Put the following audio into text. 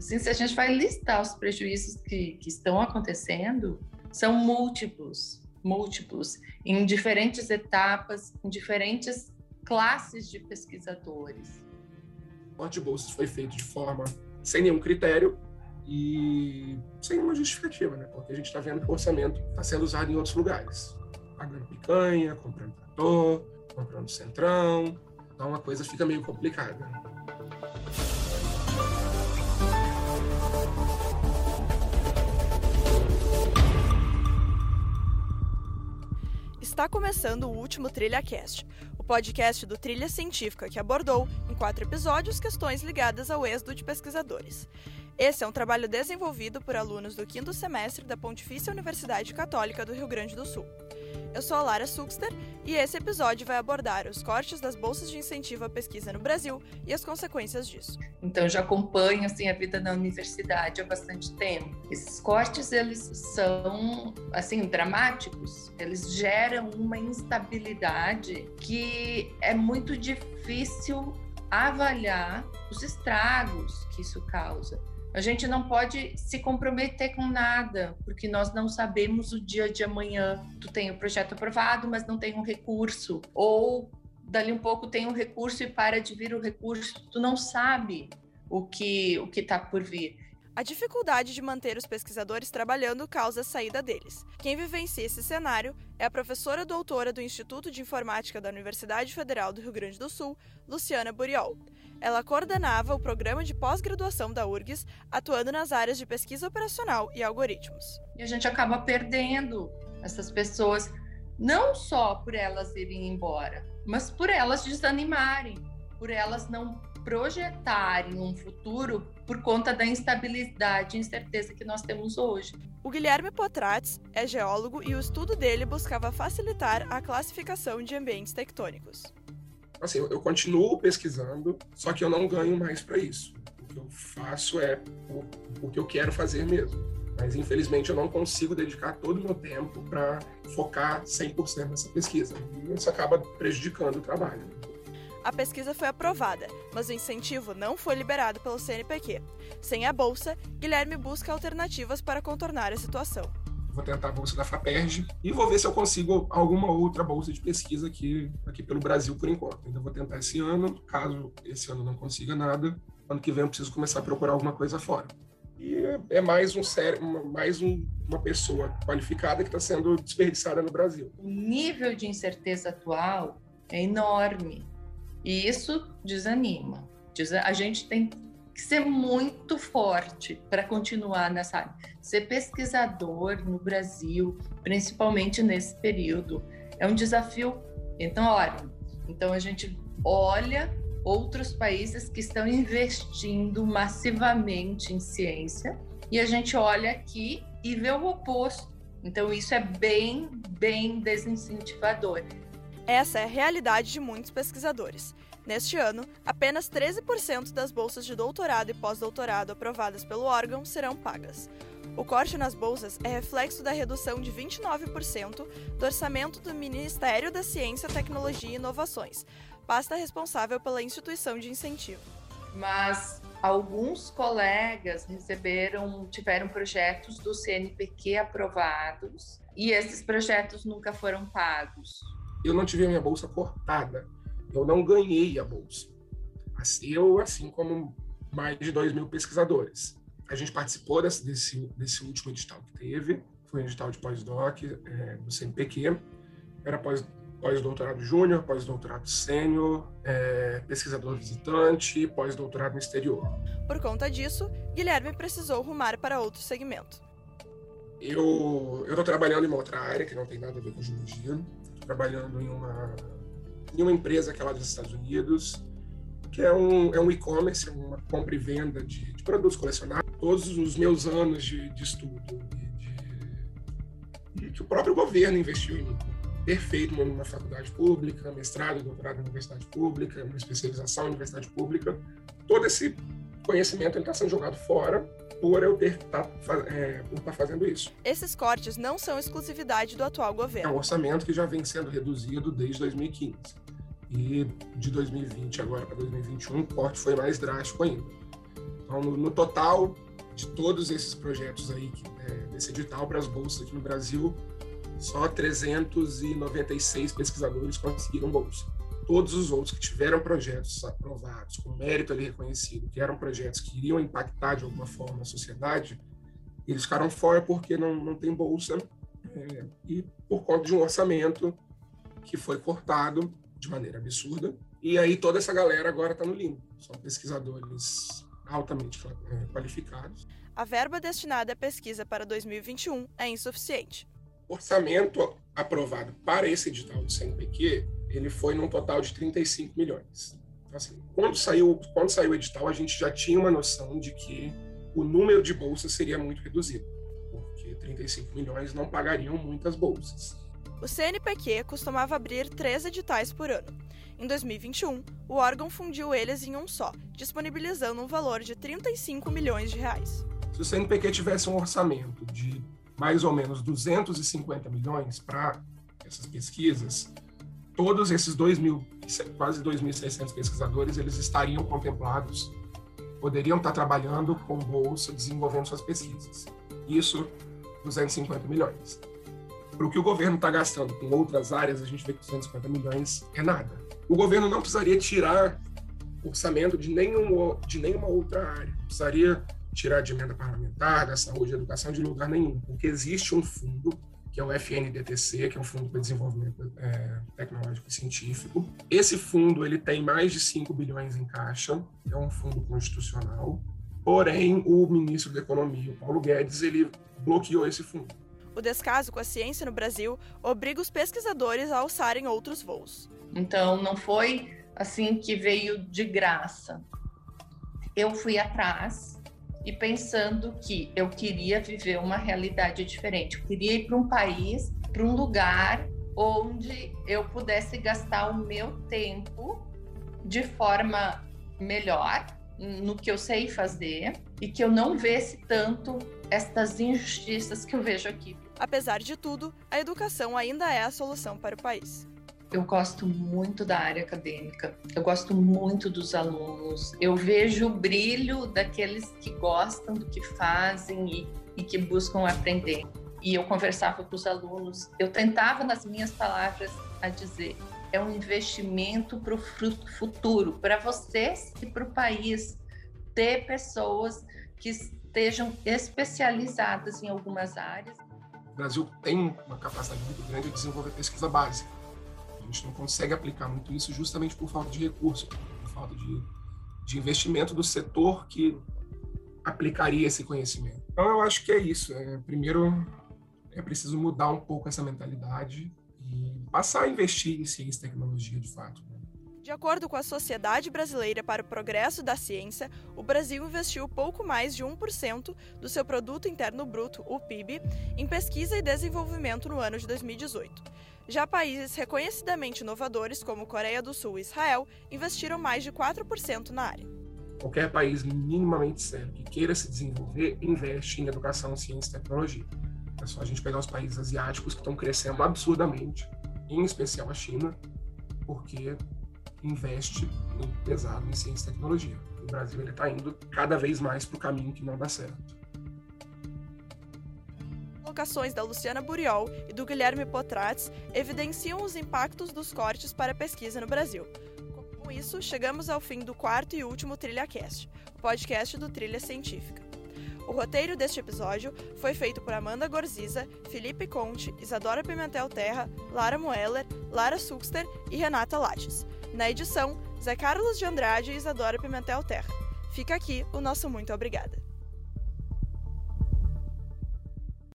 Assim, se a gente vai listar os prejuízos que, que estão acontecendo, são múltiplos, múltiplos, em diferentes etapas, em diferentes classes de pesquisadores. O corte de bolsas foi feito de forma sem nenhum critério e sem nenhuma justificativa, né? Porque a gente está vendo que o orçamento está sendo usado em outros lugares. Pagando picanha, comprando trator, comprando centrão. Então a coisa fica meio complicada. Está começando o último Trilha Cast, o podcast do Trilha Científica que abordou, em quatro episódios, questões ligadas ao êxodo de pesquisadores. Esse é um trabalho desenvolvido por alunos do quinto semestre da Pontifícia Universidade Católica do Rio Grande do Sul. Eu sou a Lara Suxter e esse episódio vai abordar os cortes das bolsas de incentivo à pesquisa no Brasil e as consequências disso. Então, já acompanho assim a vida na universidade há bastante tempo. Esses cortes eles são assim dramáticos. Eles geram uma instabilidade que é muito difícil avaliar os estragos que isso causa. A gente não pode se comprometer com nada, porque nós não sabemos o dia de amanhã. Tu tem o projeto aprovado, mas não tem um recurso. Ou dali um pouco tem um recurso e para de vir o recurso. Tu não sabe o que o que está por vir. A dificuldade de manter os pesquisadores trabalhando causa a saída deles. Quem vivencia esse cenário é a professora doutora do Instituto de Informática da Universidade Federal do Rio Grande do Sul, Luciana Buriol. Ela coordenava o programa de pós-graduação da URGS, atuando nas áreas de pesquisa operacional e algoritmos. E a gente acaba perdendo essas pessoas, não só por elas irem embora, mas por elas desanimarem, por elas não projetarem um futuro por conta da instabilidade e incerteza que nós temos hoje. O Guilherme Potrates é geólogo e o estudo dele buscava facilitar a classificação de ambientes tectônicos assim, eu, eu continuo pesquisando, só que eu não ganho mais para isso. O que eu faço é o, o que eu quero fazer mesmo. Mas infelizmente eu não consigo dedicar todo o meu tempo para focar 100% nessa pesquisa. E isso acaba prejudicando o trabalho. A pesquisa foi aprovada, mas o incentivo não foi liberado pelo CNPq. Sem a bolsa, Guilherme busca alternativas para contornar a situação vou tentar a bolsa da FAPERJ e vou ver se eu consigo alguma outra bolsa de pesquisa aqui, aqui pelo Brasil por enquanto. Ainda vou tentar esse ano, caso esse ano não consiga nada, ano que vem eu preciso começar a procurar alguma coisa fora. E é mais um mais um, uma pessoa qualificada que está sendo desperdiçada no Brasil. O nível de incerteza atual é enorme e isso desanima. A gente tem que ser muito forte para continuar nessa área. Ser pesquisador no Brasil, principalmente nesse período, é um desafio. Então, olha, então a gente olha outros países que estão investindo massivamente em ciência e a gente olha aqui e vê o oposto. Então, isso é bem, bem desincentivador. Essa é a realidade de muitos pesquisadores. Neste ano, apenas 13% das bolsas de doutorado e pós-doutorado aprovadas pelo órgão serão pagas. O corte nas bolsas é reflexo da redução de 29% do orçamento do Ministério da Ciência, Tecnologia e Inovações, pasta responsável pela instituição de incentivo. Mas alguns colegas receberam, tiveram projetos do CNPq aprovados e esses projetos nunca foram pagos. Eu não tive a minha bolsa cortada eu não ganhei a bolsa. Eu, assim como mais de 2 mil pesquisadores. A gente participou desse, desse, desse último edital que teve, foi um edital de pós-doc é, do CNPq, era pós, pós-doutorado júnior, pós-doutorado sênior, é, pesquisador visitante, pós-doutorado no exterior. Por conta disso, Guilherme precisou rumar para outro segmento. Eu estou trabalhando em uma outra área que não tem nada a ver com geologia, estou trabalhando em uma em uma empresa que é lá dos Estados Unidos, que é um, é um e-commerce, uma compra e venda de, de produtos colecionáveis. Todos os meus anos de, de estudo e, de, que o próprio governo investiu em mim. Perfeito numa faculdade pública, mestrado, doutorado na universidade pública, uma especialização na universidade pública. Todo esse conhecimento está sendo jogado fora por eu ter tá, é, por estar tá fazendo isso. Esses cortes não são exclusividade do atual governo. É um orçamento que já vem sendo reduzido desde 2015. E de 2020 agora para 2021, o corte foi mais drástico ainda. Então, no, no total de todos esses projetos aí, que, é, desse edital para as bolsas aqui no Brasil, só 396 pesquisadores conseguiram bolsa. Todos os outros que tiveram projetos aprovados, com mérito ali reconhecido, que eram projetos que iriam impactar de alguma forma a sociedade, eles ficaram fora porque não, não tem bolsa é, e por conta de um orçamento que foi cortado de maneira absurda. E aí toda essa galera agora está no limbo. São pesquisadores altamente é, qualificados. A verba destinada à pesquisa para 2021 é insuficiente. Orçamento aprovado para esse edital do CNPq, ele foi num total de 35 milhões. Então, assim, quando saiu, quando saiu o edital, a gente já tinha uma noção de que o número de bolsas seria muito reduzido, porque 35 milhões não pagariam muitas bolsas. O CNPq costumava abrir três editais por ano. Em 2021, o órgão fundiu eles em um só, disponibilizando um valor de 35 milhões de reais. Se o CNPq tivesse um orçamento de mais ou menos 250 milhões para essas pesquisas, todos esses 2 mil, quase 2.600 pesquisadores, eles estariam contemplados, poderiam estar trabalhando com bolsa, desenvolvendo suas pesquisas. Isso, 250 milhões. Para o que o governo está gastando com outras áreas, a gente vê que 250 milhões é nada. O governo não precisaria tirar orçamento de, nenhum, de nenhuma outra área, precisaria tirar de emenda parlamentar, da saúde e educação de lugar nenhum, porque existe um fundo que é o FNDTC, que é um fundo para desenvolvimento é, tecnológico e científico. Esse fundo ele tem mais de 5 bilhões em caixa, é um fundo constitucional. Porém, o ministro da Economia, Paulo Guedes, ele bloqueou esse fundo. O descaso com a ciência no Brasil obriga os pesquisadores a alçarem outros voos. Então, não foi assim que veio de graça. Eu fui atrás e pensando que eu queria viver uma realidade diferente. Eu queria ir para um país, para um lugar onde eu pudesse gastar o meu tempo de forma melhor no que eu sei fazer e que eu não vesse tanto estas injustiças que eu vejo aqui. Apesar de tudo, a educação ainda é a solução para o país. Eu gosto muito da área acadêmica, eu gosto muito dos alunos, eu vejo o brilho daqueles que gostam do que fazem e, e que buscam aprender. E eu conversava com os alunos, eu tentava, nas minhas palavras, a dizer: é um investimento para o futuro, para vocês e para o país, ter pessoas que estejam especializadas em algumas áreas. O Brasil tem uma capacidade muito grande de desenvolver pesquisa básica gente não consegue aplicar muito isso justamente por falta de recurso, por falta de, de investimento do setor que aplicaria esse conhecimento. Então, eu acho que é isso. É, primeiro, é preciso mudar um pouco essa mentalidade e passar a investir em ciência e tecnologia de fato. Né? De acordo com a Sociedade Brasileira para o Progresso da Ciência, o Brasil investiu pouco mais de 1% do seu produto interno bruto, o PIB, em pesquisa e desenvolvimento no ano de 2018. Já países reconhecidamente inovadores, como Coreia do Sul e Israel, investiram mais de 4% na área. Qualquer país minimamente sério que queira se desenvolver investe em educação, ciência e tecnologia. É só a gente pegar os países asiáticos que estão crescendo absurdamente, em especial a China, porque investe muito pesado em ciência e tecnologia. O Brasil está indo cada vez mais para o caminho que não dá certo colocações da Luciana Buriol e do Guilherme Potratz evidenciam os impactos dos cortes para a pesquisa no Brasil. Com isso, chegamos ao fim do quarto e último TrilhaCast, o podcast do Trilha Científica. O roteiro deste episódio foi feito por Amanda Gorziza, Felipe Conte, Isadora Pimentel Terra, Lara Moeller, Lara Suxter e Renata Lages. Na edição, Zé Carlos de Andrade e Isadora Pimentel Terra. Fica aqui o nosso muito obrigada.